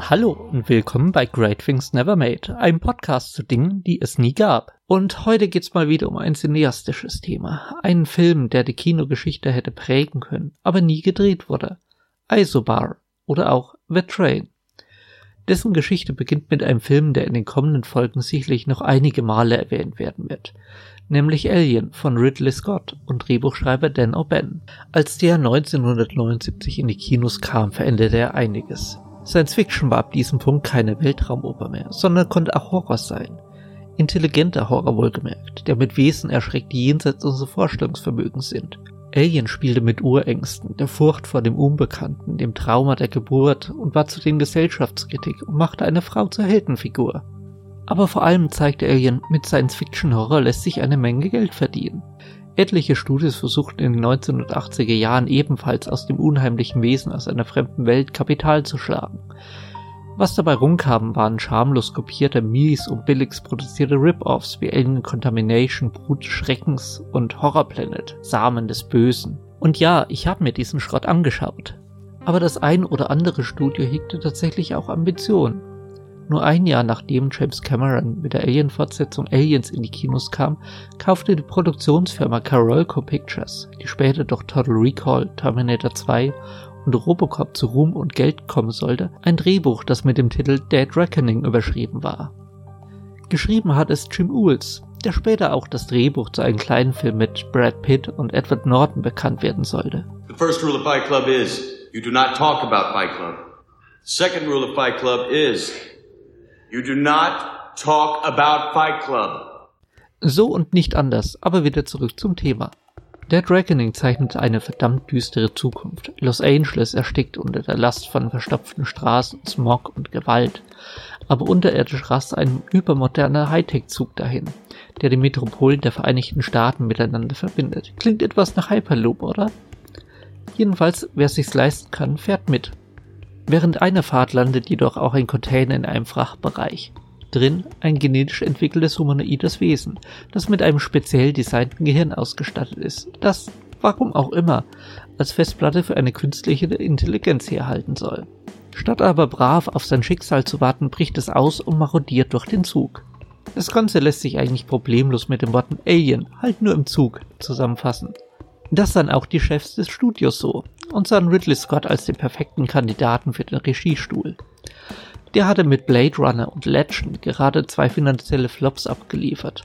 Hallo und willkommen bei Great Things Never Made, einem Podcast zu Dingen, die es nie gab. Und heute geht's mal wieder um ein cineastisches Thema. Einen Film, der die Kinogeschichte hätte prägen können, aber nie gedreht wurde. Isobar oder auch The Train. Dessen Geschichte beginnt mit einem Film, der in den kommenden Folgen sicherlich noch einige Male erwähnt werden wird. Nämlich Alien von Ridley Scott und Drehbuchschreiber Dan O'Bannon. Als der 1979 in die Kinos kam, veränderte er einiges. Science Fiction war ab diesem Punkt keine Weltraumoper mehr, sondern konnte auch Horror sein. Intelligenter Horror wohlgemerkt, der mit Wesen erschreckt, die jenseits unseres Vorstellungsvermögens sind. Alien spielte mit Urängsten, der Furcht vor dem Unbekannten, dem Trauma der Geburt und war zudem Gesellschaftskritik und machte eine Frau zur Heldenfigur. Aber vor allem zeigte Alien, mit Science-Fiction-Horror lässt sich eine Menge Geld verdienen. Etliche Studios versuchten in den 1980er Jahren ebenfalls aus dem unheimlichen Wesen aus einer fremden Welt Kapital zu schlagen. Was dabei rumkam, waren schamlos kopierte, mies und billigs produzierte Rip-Offs wie Alien Contamination, Brut Schreckens und Horror Planet, Samen des Bösen. Und ja, ich habe mir diesen Schrott angeschaut. Aber das ein oder andere Studio hegte tatsächlich auch Ambitionen. Nur ein Jahr nachdem James Cameron mit der Alien-Fortsetzung Aliens in die Kinos kam, kaufte die Produktionsfirma Carolco Pictures, die später durch Total Recall, Terminator 2 und Robocop zu Ruhm und Geld kommen sollte, ein Drehbuch, das mit dem Titel Dead Reckoning überschrieben war. Geschrieben hat es Jim Uels, der später auch das Drehbuch zu einem kleinen Film mit Brad Pitt und Edward Norton bekannt werden sollte. The first rule of Fight Club is you do not talk about Fight Club. second rule of Fight Club is You do not talk about Fight Club. So und nicht anders, aber wieder zurück zum Thema. Dead Reckoning zeichnet eine verdammt düstere Zukunft. Los Angeles erstickt unter der Last von verstopften Straßen, Smog und Gewalt. Aber unterirdisch rast ein übermoderner Hightech-Zug dahin, der die Metropolen der Vereinigten Staaten miteinander verbindet. Klingt etwas nach Hyperloop, oder? Jedenfalls, wer sich's leisten kann, fährt mit. Während einer Fahrt landet jedoch auch ein Container in einem Frachtbereich. Drin ein genetisch entwickeltes humanoides Wesen, das mit einem speziell designten Gehirn ausgestattet ist, das, warum auch immer, als Festplatte für eine künstliche Intelligenz herhalten soll. Statt aber brav auf sein Schicksal zu warten, bricht es aus und marodiert durch den Zug. Das Ganze lässt sich eigentlich problemlos mit den Worten Alien, halt nur im Zug, zusammenfassen. Das sahen auch die Chefs des Studios so und sahen Ridley Scott als den perfekten Kandidaten für den Regiestuhl. Der hatte mit Blade Runner und Legend gerade zwei finanzielle Flops abgeliefert.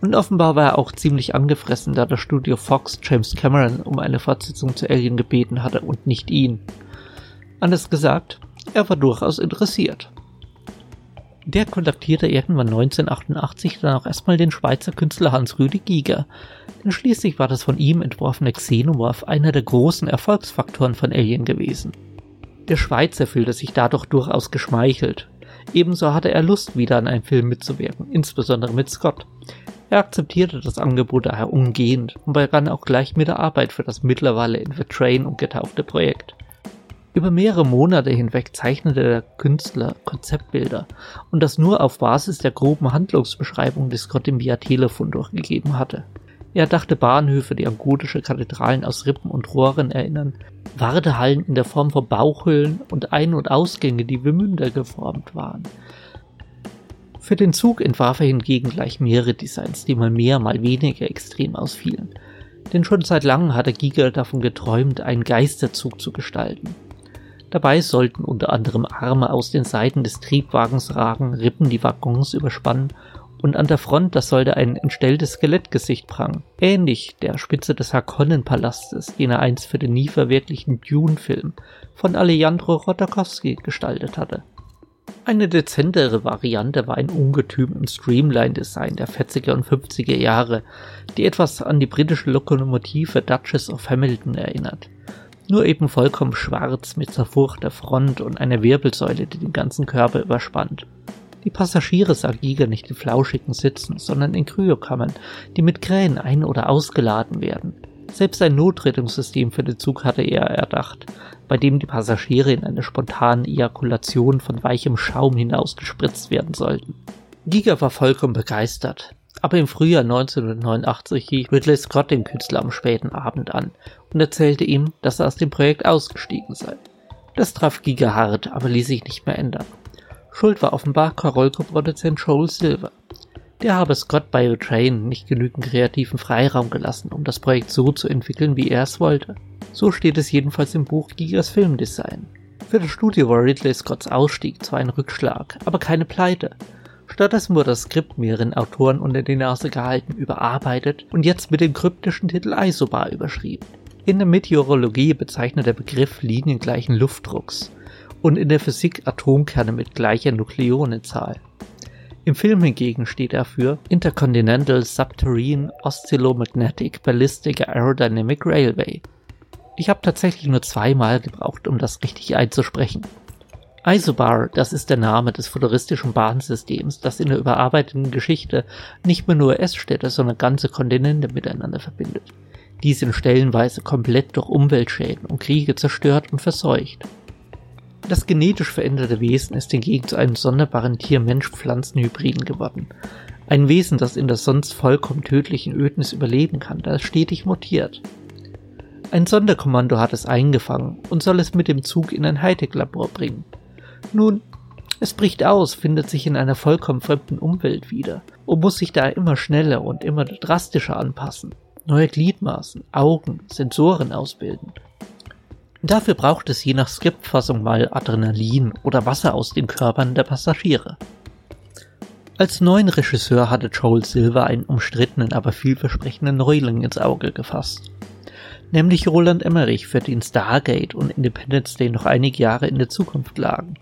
Und offenbar war er auch ziemlich angefressen, da das Studio Fox James Cameron um eine Fortsetzung zu Alien gebeten hatte und nicht ihn. Anders gesagt, er war durchaus interessiert. Der kontaktierte irgendwann 1988 dann auch erstmal den Schweizer Künstler Hans-Rüdi Giger, denn schließlich war das von ihm entworfene Xenomorph einer der großen Erfolgsfaktoren von Alien gewesen. Der Schweizer fühlte sich dadurch durchaus geschmeichelt. Ebenso hatte er Lust, wieder an einem Film mitzuwirken, insbesondere mit Scott. Er akzeptierte das Angebot daher umgehend und begann auch gleich mit der Arbeit für das mittlerweile in The Train umgetaufte Projekt. Über mehrere Monate hinweg zeichnete der Künstler Konzeptbilder und das nur auf Basis der groben Handlungsbeschreibung, die Scott im Via-Telefon durchgegeben hatte. Er dachte Bahnhöfe, die an gotische Kathedralen aus Rippen und Rohren erinnern, Wartehallen in der Form von Bauchhöhlen und Ein- und Ausgänge, die wie Münder geformt waren. Für den Zug entwarf er hingegen gleich mehrere Designs, die mal mehr, mal weniger extrem ausfielen. Denn schon seit langem hatte Giger davon geträumt, einen Geisterzug zu gestalten. Dabei sollten unter anderem Arme aus den Seiten des Triebwagens ragen, Rippen die Waggons überspannen und an der Front, das sollte ein entstelltes Skelettgesicht prangen. Ähnlich der Spitze des Harkonnen-Palastes, den er einst für den nie verwirklichten Dune-Film von Alejandro Rodakowski gestaltet hatte. Eine dezentere Variante war ein Ungetüm im Streamline-Design der 40er und 50er Jahre, die etwas an die britische Lokomotive Duchess of Hamilton erinnert nur eben vollkommen schwarz mit zerfurchter Front und einer Wirbelsäule, die den ganzen Körper überspannt. Die Passagiere sah Giger nicht in flauschigen Sitzen, sondern in Kryokammern, die mit Krähen ein- oder ausgeladen werden. Selbst ein Notrettungssystem für den Zug hatte er erdacht, bei dem die Passagiere in eine spontane Ejakulation von weichem Schaum hinausgespritzt werden sollten. Giger war vollkommen begeistert. Aber im Frühjahr 1989 rief Ridley Scott den Künstler am späten Abend an und erzählte ihm, dass er aus dem Projekt ausgestiegen sei. Das traf Giga hart, aber ließ sich nicht mehr ändern. Schuld war offenbar Karolko-Produzent Joel Silver. Der habe Scott bei Train nicht genügend kreativen Freiraum gelassen, um das Projekt so zu entwickeln, wie er es wollte. So steht es jedenfalls im Buch Gigas Filmdesign. Für das Studio war Ridley Scotts Ausstieg zwar ein Rückschlag, aber keine Pleite. Stattdessen wurde das Skript mehreren Autoren unter die Nase gehalten, überarbeitet und jetzt mit dem kryptischen Titel Isobar überschrieben. In der Meteorologie bezeichnet der Begriff liniengleichen Luftdrucks und in der Physik Atomkerne mit gleicher Nukleonenzahl. Im Film hingegen steht er für Intercontinental Subterranean Oscillomagnetic Ballistic Aerodynamic Railway. Ich habe tatsächlich nur zweimal gebraucht, um das richtig einzusprechen. Isobar, das ist der Name des futuristischen Bahnsystems, das in der überarbeiteten Geschichte nicht mehr nur S-Städte, sondern ganze Kontinente miteinander verbindet. Die sind stellenweise komplett durch Umweltschäden und Kriege zerstört und verseucht. Das genetisch veränderte Wesen ist hingegen zu einem sonderbaren Tier-Mensch-Pflanzen-Hybriden geworden. Ein Wesen, das in der sonst vollkommen tödlichen Ödnis überleben kann, da es stetig mutiert. Ein Sonderkommando hat es eingefangen und soll es mit dem Zug in ein Hightech-Labor bringen. Nun, es bricht aus, findet sich in einer vollkommen fremden Umwelt wieder und muss sich da immer schneller und immer drastischer anpassen. Neue Gliedmaßen, Augen, Sensoren ausbilden Dafür braucht es je nach Skriptfassung mal Adrenalin oder Wasser aus den Körpern der Passagiere. Als neuen Regisseur hatte Joel Silver einen umstrittenen, aber vielversprechenden Neuling ins Auge gefasst. Nämlich Roland Emmerich, für den Stargate und Independence Day noch einige Jahre in der Zukunft lagen.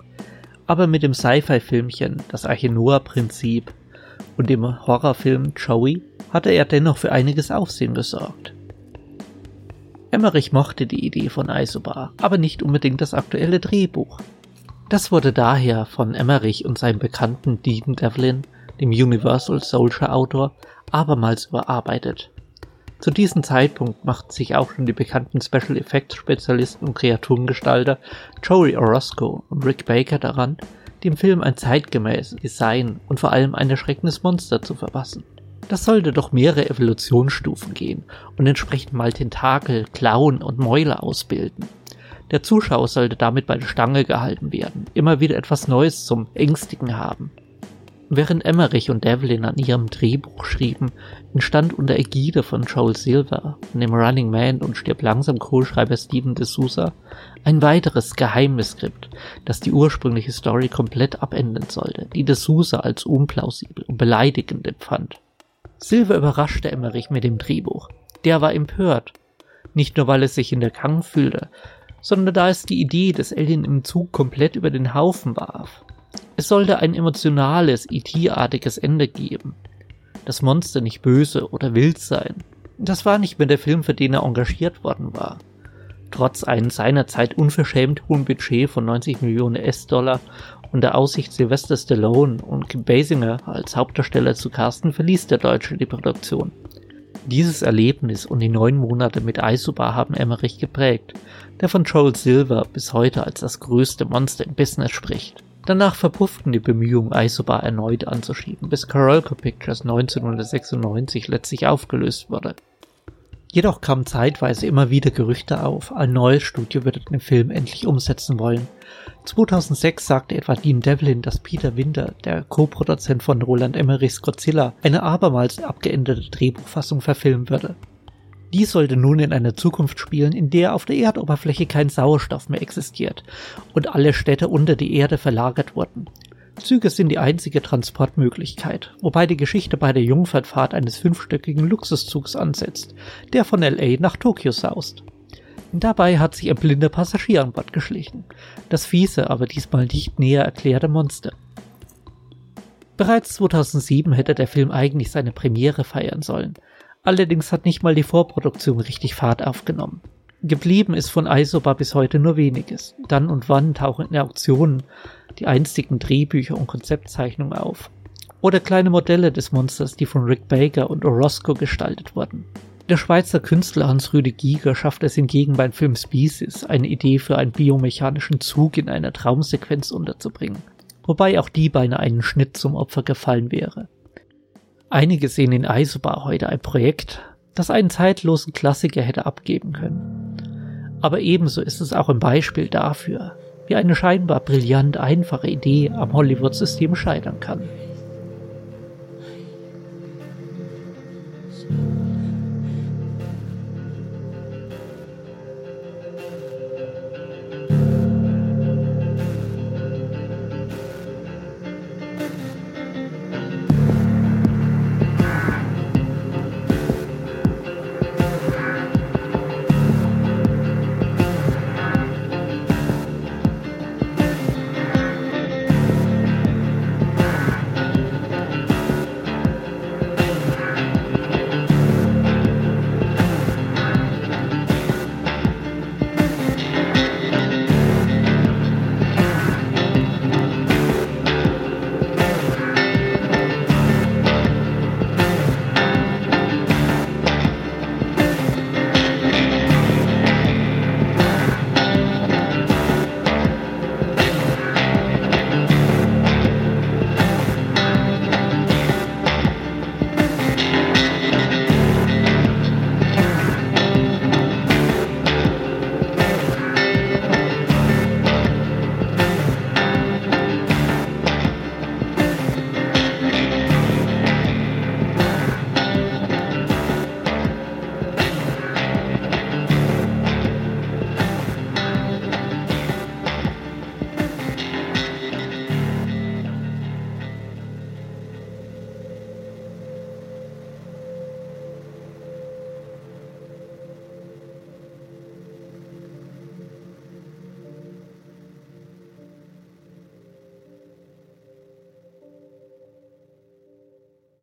Aber mit dem Sci-Fi-Filmchen Das Arche Noah-Prinzip und dem Horrorfilm Joey hatte er dennoch für einiges Aufsehen gesorgt. Emmerich mochte die Idee von Isobar, aber nicht unbedingt das aktuelle Drehbuch. Das wurde daher von Emmerich und seinem Bekannten Dean Devlin, dem Universal Soldier Autor, abermals überarbeitet. Zu diesem Zeitpunkt machten sich auch schon die bekannten Special Effects Spezialisten und Kreaturengestalter Joey Orozco und Rick Baker daran, dem Film ein zeitgemäßes Design und vor allem ein erschreckendes Monster zu verpassen. Das sollte doch mehrere Evolutionsstufen gehen und entsprechend mal Tentakel, Klauen und Mäuler ausbilden. Der Zuschauer sollte damit bei der Stange gehalten werden, immer wieder etwas Neues zum Ängstigen haben. Während Emmerich und Devlin an ihrem Drehbuch schrieben, entstand unter Ägide von Joel Silver, von dem Running Man und Stirb langsam Co-Schreiber Steven D'Souza, ein weiteres geheimes Skript, das die ursprüngliche Story komplett abändern sollte, die D'Souza als unplausibel und beleidigend empfand. Silver überraschte Emmerich mit dem Drehbuch. Der war empört. Nicht nur, weil es sich in der Gang fühlte, sondern da es die Idee des Alien im Zug komplett über den Haufen warf. Es sollte ein emotionales, IT-artiges Ende geben. Das Monster nicht böse oder wild sein. Das war nicht mehr der Film, für den er engagiert worden war. Trotz einem seinerzeit unverschämt hohen Budget von 90 Millionen S-Dollar und der Aussicht, Sylvester Stallone und Kim Basinger als Hauptdarsteller zu casten, verließ der Deutsche die Produktion. Dieses Erlebnis und die neun Monate mit Isobar haben Emmerich geprägt, der von Joel Silver bis heute als das größte Monster im Business spricht. Danach verpufften die Bemühungen, Isobar erneut anzuschieben, bis Carolco Pictures 1996 letztlich aufgelöst wurde. Jedoch kamen zeitweise immer wieder Gerüchte auf, ein neues Studio würde den Film endlich umsetzen wollen. 2006 sagte etwa Dean Devlin, dass Peter Winter, der Co-Produzent von Roland Emmerichs Godzilla, eine abermals abgeänderte Drehbuchfassung verfilmen würde. Dies sollte nun in einer Zukunft spielen, in der auf der Erdoberfläche kein Sauerstoff mehr existiert und alle Städte unter die Erde verlagert wurden. Züge sind die einzige Transportmöglichkeit, wobei die Geschichte bei der Jungfernfahrt eines fünfstöckigen Luxuszugs ansetzt, der von LA nach Tokio saust. Dabei hat sich ein blinder Passagier an Bord geschlichen. Das fiese, aber diesmal nicht näher erklärte Monster. Bereits 2007 hätte der Film eigentlich seine Premiere feiern sollen. Allerdings hat nicht mal die Vorproduktion richtig Fahrt aufgenommen. Geblieben ist von Isobar bis heute nur weniges. Dann und wann tauchen in Auktionen die einstigen Drehbücher und Konzeptzeichnungen auf. Oder kleine Modelle des Monsters, die von Rick Baker und Orozco gestaltet wurden. Der Schweizer Künstler Hans-Rüde Giger schafft es hingegen beim Film Species, eine Idee für einen biomechanischen Zug in einer Traumsequenz unterzubringen, wobei auch die beinahe einen Schnitt zum Opfer gefallen wäre. Einige sehen in Isobar heute ein Projekt, das einen zeitlosen Klassiker hätte abgeben können. Aber ebenso ist es auch ein Beispiel dafür, wie eine scheinbar brillant einfache Idee am Hollywood-System scheitern kann.